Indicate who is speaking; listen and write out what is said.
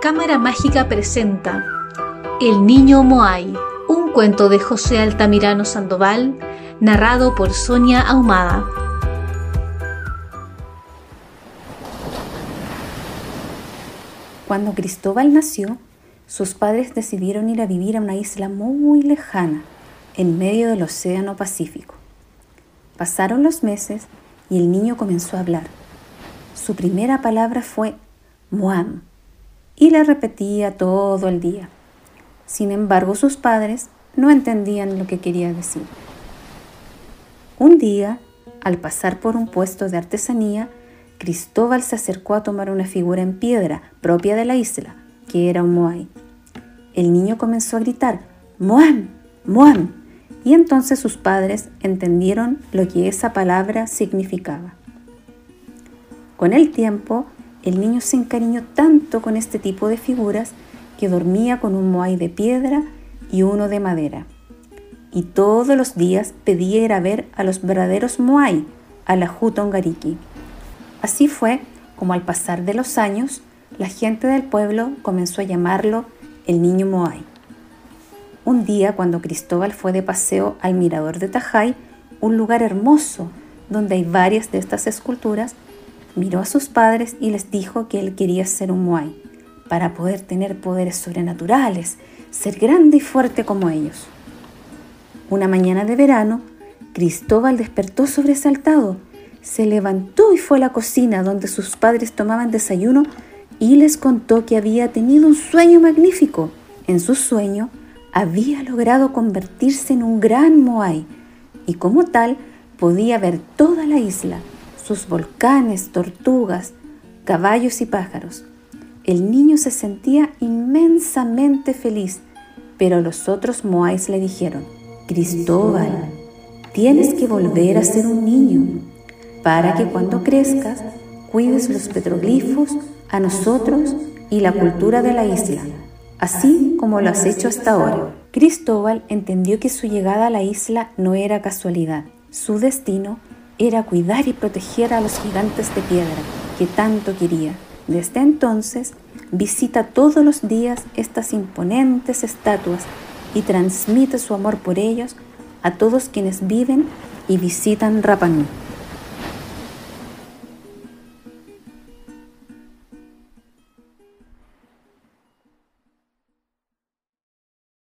Speaker 1: Cámara Mágica presenta El Niño Moai, un cuento de José Altamirano Sandoval, narrado por Sonia Ahumada.
Speaker 2: Cuando Cristóbal nació, sus padres decidieron ir a vivir a una isla muy lejana, en medio del Océano Pacífico. Pasaron los meses y el niño comenzó a hablar. Su primera palabra fue Moam y la repetía todo el día. Sin embargo, sus padres no entendían lo que quería decir. Un día, al pasar por un puesto de artesanía, Cristóbal se acercó a tomar una figura en piedra propia de la isla, que era un moai. El niño comenzó a gritar, Moam, Moam, y entonces sus padres entendieron lo que esa palabra significaba. Con el tiempo, el niño se encariñó tanto con este tipo de figuras que dormía con un moai de piedra y uno de madera. Y todos los días pedía ir a ver a los verdaderos moai, a la Jutongariki. Así fue como al pasar de los años, la gente del pueblo comenzó a llamarlo el niño moai. Un día, cuando Cristóbal fue de paseo al mirador de Tajay, un lugar hermoso donde hay varias de estas esculturas, miró a sus padres y les dijo que él quería ser un Moai para poder tener poderes sobrenaturales, ser grande y fuerte como ellos. Una mañana de verano, Cristóbal despertó sobresaltado, se levantó y fue a la cocina donde sus padres tomaban desayuno y les contó que había tenido un sueño magnífico. En su sueño, había logrado convertirse en un gran Moai y como tal podía ver toda la isla, sus volcanes, tortugas, caballos y pájaros. El niño se sentía inmensamente feliz, pero los otros Moais le dijeron, Cristóbal, tienes que volver a ser un niño para que cuando crezcas cuides los petroglifos, a nosotros y la cultura de la isla así como lo has hecho hasta ahora. Cristóbal entendió que su llegada a la isla no era casualidad. Su destino era cuidar y proteger a los gigantes de piedra que tanto quería. Desde entonces, visita todos los días estas imponentes estatuas y transmite su amor por ellos a todos quienes viven y visitan Rapanui.